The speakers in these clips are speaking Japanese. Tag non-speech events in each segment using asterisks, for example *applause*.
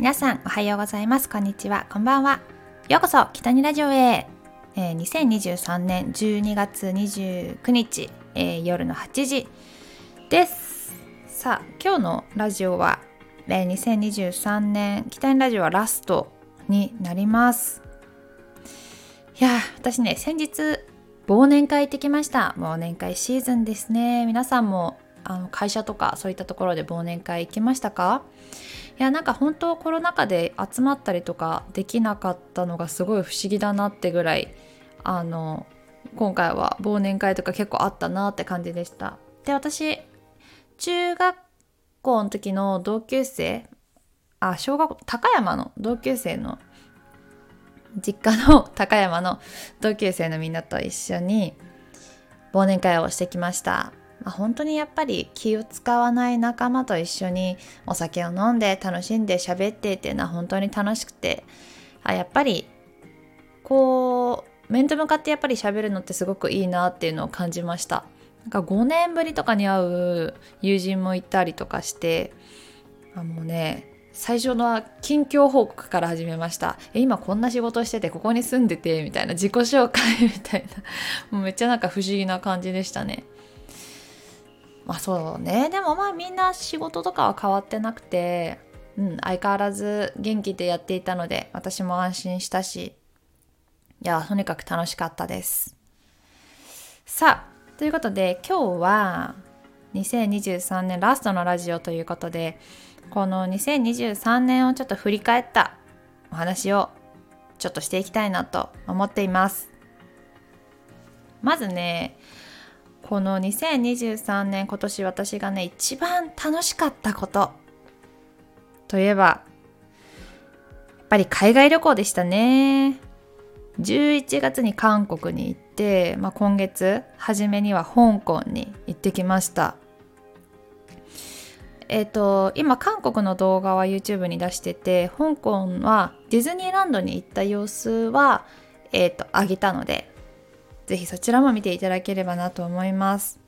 皆さんおはようございます。こんにちは。こんばんは。ようこそ北にラジオへ、えー、2023年12月29日、えー、夜の8時です。さあ今日のラジオは、えー、2023年北にラジオはラストになります。いや私ね先日忘年会行ってきました。忘年会シーズンですね。皆さんもあの会社とかそういったところで忘年会行きましたか？いやなんか本当コロナ禍で集まったりとかできなかったのがすごい不思議だなってぐらいあの今回は忘年会とか結構あったなって感じでした。で私中学校の時の同級生あ小学校高山の同級生の実家の *laughs* 高山の同級生のみんなと一緒に忘年会をしてきました。まあ、本当にやっぱり気を使わない仲間と一緒にお酒を飲んで楽しんで喋ってっていうのは本当に楽しくて。あやっぱりこう面と向かってやっぱり喋るのってすごくいいなっていうのを感じました。なんか5年ぶりとかに会う友人もいたりとかしてあもうね最初のは近況報告から始めました。え今こんな仕事しててここに住んでてみたいな自己紹介みたいな。*laughs* もうめっちゃなんか不思議な感じでしたね。まあそうね。でもまあみんな仕事とかは変わってなくて、うん、相変わらず元気でやっていたので私も安心したしいやとにかく楽しかったです。さあということで今日は2023年ラストのラジオということでこの2023年をちょっと振り返ったお話をちょっとしていきたいなと思っています。まずねこの2023年今年私がね一番楽しかったこと。といえばやっぱり海外旅行でしたね。11月に韓国に行って、まあ、今月初めには香港に行ってきました。えっ、ー、と今韓国の動画は YouTube に出してて香港はディズニーランドに行った様子はえっ、ー、と上げたのでぜひそちらも見ていただければなと思います。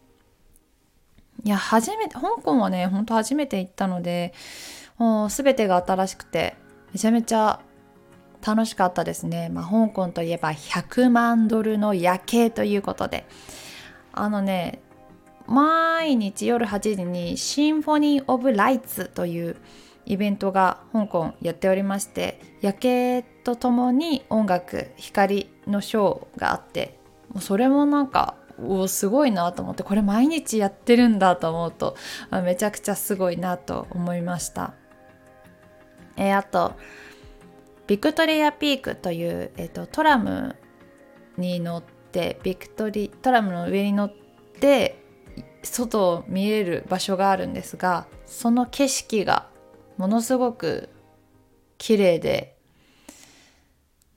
いや、初めて、香港はね、ほんと初めて行ったので、もう全てが新しくて、めちゃめちゃ楽しかったですね。まあ、香港といえば100万ドルの夜景ということで、あのね、毎日夜8時にシンフォニー・オブ・ライツというイベントが香港やっておりまして夜景とともに音楽光のショーがあってもうそれもなんかおすごいなと思ってこれ毎日やってるんだと思うとめちゃくちゃすごいなと思いました。えー、あとビクトリアピークという、えーと、トラムに乗ってビクトリトラムの上に乗って外を見える場所があるんですがその景色がものすごく綺麗で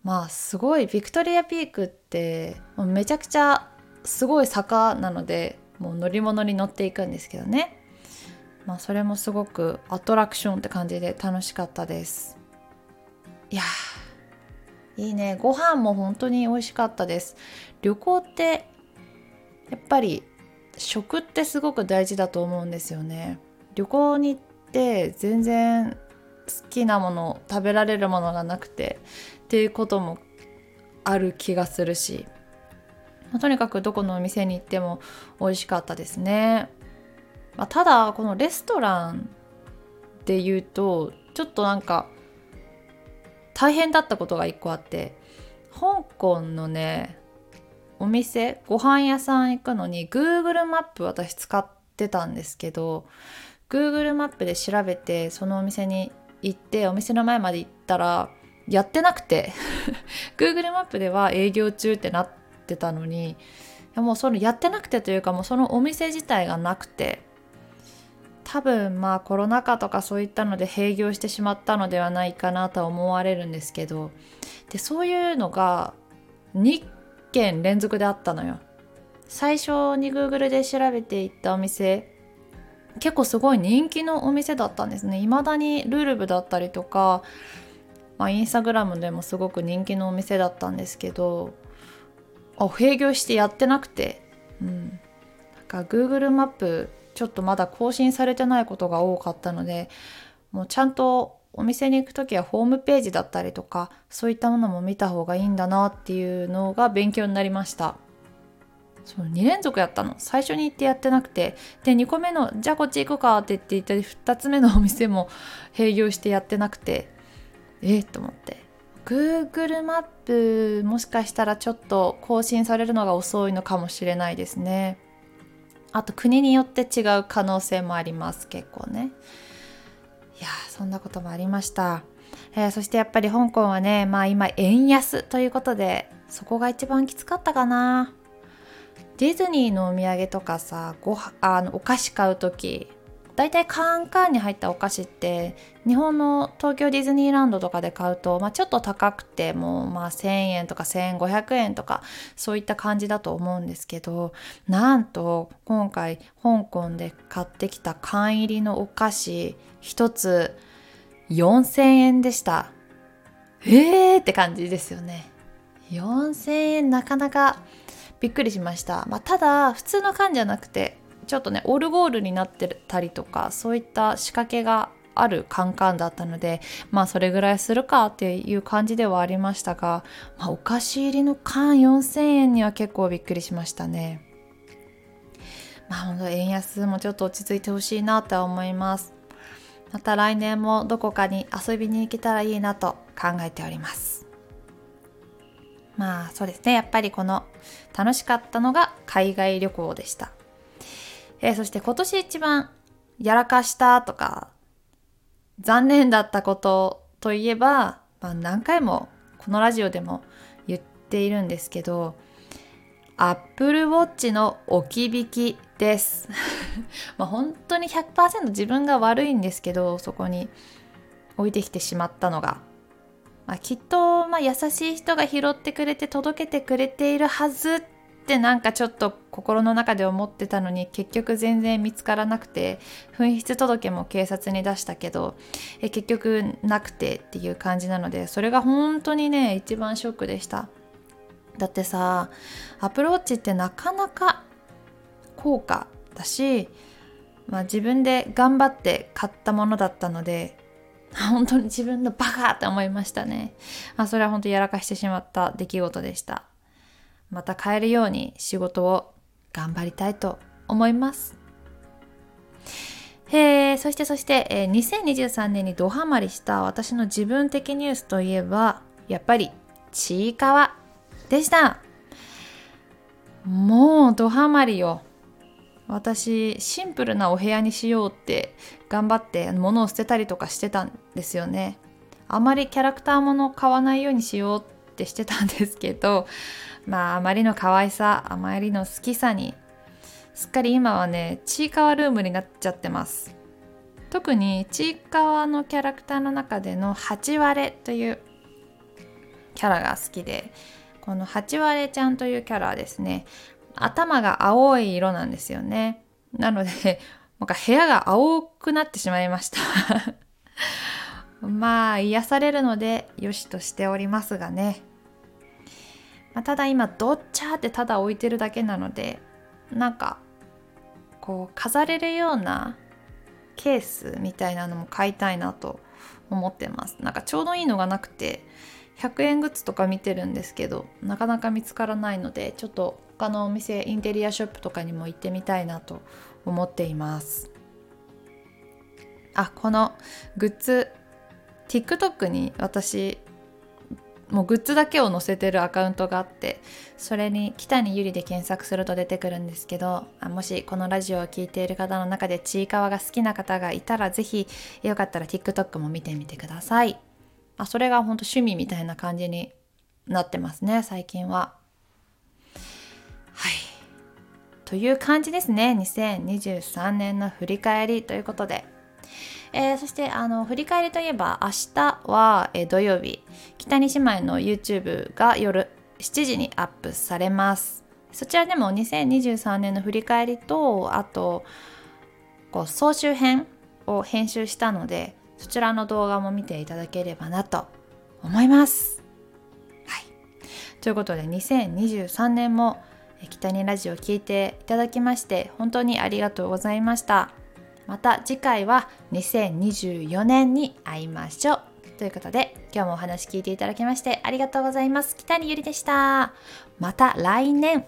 まあすごいビクトリアピークってめちゃくちゃすごい坂なのでもう乗り物に乗っていくんですけどね。まあそれもすごくアトラクションって感じで楽しかったです。いやいいね。ご飯も本当に美味しかったです。旅行ってやっぱり食ってすごく大事だと思うんですよね。旅行に行って全然好きなもの食べられるものがなくてっていうこともある気がするし、まあ、とにかくどこのお店に行っても美味しかったですね、まあ、ただこのレストランで言うとちょっとなんか大変だったことが一個あって香港のねお店ご飯屋さん行くのに Google マップ私使ってたんですけど Google マップで調べてそのお店に行ってお店の前まで行ったらやってなくて。*laughs* Google マップでは営業中ってなってたのにもうそのやってなくてというかもうそのお店自体がなくて。多分まあコロナ禍とかそういったので閉業してしまったのではないかなと思われるんですけど。でそういうのが2件連続であったのよ。最初に Google で調べていったお店結構すごい人気のお店だったんですね。未だにルールブだったりとか、まあ、インスタグラムでもすごく人気のお店だったんですけどあ閉業してやってなくてうん。なんか Google マップちょっとまだ更新されてないことが多かったのでもうちゃんとお店に行く時はホームページだったりとかそういったものも見た方がいいんだなっていうのが勉強になりました。そう2連続やったの。最初に行ってやってなくて。で2個目のじゃあこっち行くかって言っていた2つ目のお店も閉業してやってなくて。えっ、と思って。Google マップもしかしたらちょっと更新されるのが遅いのかもしれないですね。あと国によって違う可能性もあります結構ね。いやそんなこともありました、えー、そしてやっぱり香港はねまあ今円安ということでそこが一番きつかったかな。ディズニーのお土産とかさごあのお菓子買う時大体カーンカーンに入ったお菓子って日本の東京ディズニーランドとかで買うと、まあ、ちょっと高くてもうまあ1000円とか1500円とかそういった感じだと思うんですけどなんと今回香港で買ってきた缶入りのお菓子1つ4000円でした。えーって感じですよね。4000円なかなかびっくりしました、まあ、ただ普通の缶じゃなくてちょっとねオルゴールになってたりとかそういった仕掛けがあるカンカンだったのでまあそれぐらいするかっていう感じではありましたが、まあ、お菓子入りの缶4000円には結構びっくりしましたね。まあ本当円安もちょっと落ち着いてほしいなとは思います。また来年もどこかに遊びに行けたらいいなと考えております。まあそうですね。やっぱりこの楽しかったのが海外旅行でした。えー、そして今年一番やらかしたとか残念だったことといえば、まあ、何回もこのラジオでも言っているんですけど Apple Watch の置き引きです。*laughs* まあ本当に100%自分が悪いんですけどそこに置いてきてしまったのが、まあ、きっと、まあ、優しい人が拾ってくれて届けてくれているはずってなんかちょっと心の中で思ってたのに結局全然見つからなくて紛失届も警察に出したけどえ結局なくてっていう感じなのでそれが本当にね一番ショックでした。だってさアプローチってなかなか高価だし、まあ、自分で頑張って買ったものだったので本当に自分のバカって思いましたね、まあ、それは本当やらかしてしまった出来事でした。また変えるように仕事を頑張りたいと思います。え、そしてそして、えー、2023年にドハマりした私の自分的ニュースといえばやっぱりちいかわでしたもうドハマりよ私シンプルなお部屋にしようって頑張って物を捨てたりとかしてたんですよねあまりキャラクターもの買わないようにしようってしてたんですけどまああまりの可愛さあまりの好きさにすっかり今はねちいかわルームになっちゃってます。特にちいかわのキャラクターの中での8割というキャラが好きでこの8割ちゃんというキャラはですね頭が青い色なんですよね。なのでなんか部屋が青くなってしまいました。*laughs* まあ癒されるのでよしとしておりますがね。まあ、ただ今ドッチャーってただ置いてるだけなのでなんかこう飾れるようなケースみたいなのも買いたいなと思ってます。なんかちょうどいいのがなくて100円グッズとか見てるんですけどなかなか見つからないのでちょっと他のお店インテリアショップとかにも行ってみたいなと思っています。あこのグッズ TikTok に私もうグッズだけを載せてるアカウントがあってそれに北にゆりで検索すると出てくるんですけどあもしこのラジオを聴いている方の中でちいかわが好きな方がいたらぜひよかったら TikTok も見てみてください。あそれが本当趣味みたいな感じになってますね最近は。はい。という感じですね。2023年の振り返りということで。えー、そしてあの振り返りといえば明日は、えー、土曜日北に姉妹の YouTube が夜7時にアップされますそちらでも2023年の振り返りとあとこう総集編を編集したのでそちらの動画も見ていただければなと思います。はい、ということで2023年も北にラジオを聴いていただきまして本当にありがとうございました。また次回は2024年に会いましょう。ということで今日もお話聞いていただきましてありがとうございます。北にゆりでした。また来年。